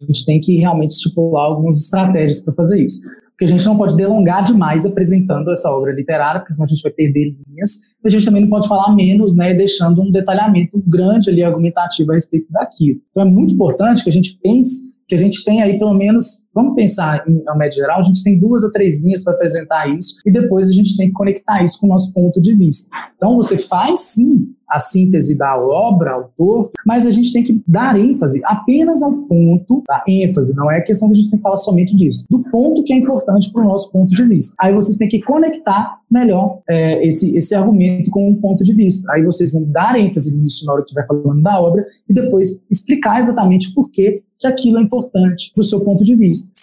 A gente tem que realmente estipular algumas estratégias para fazer isso. Porque a gente não pode delongar demais apresentando essa obra literária, porque senão a gente vai perder linhas. A gente também não pode falar menos, né, deixando um detalhamento grande ali argumentativo a respeito daquilo. Então é muito importante que a gente pense que a gente tem aí pelo menos, vamos pensar em uma média geral, a gente tem duas a três linhas para apresentar isso e depois a gente tem que conectar isso com o nosso ponto de vista. Então você faz sim a síntese da obra, autor, mas a gente tem que dar ênfase apenas ao ponto, da ênfase, não é questão que a gente tem que falar somente disso, do ponto que é importante para o nosso ponto de vista. Aí vocês têm que conectar melhor é, esse, esse argumento com um ponto de vista. Aí vocês vão dar ênfase nisso na hora que estiver falando da obra e depois explicar exatamente por que que aquilo é importante do seu ponto de vista.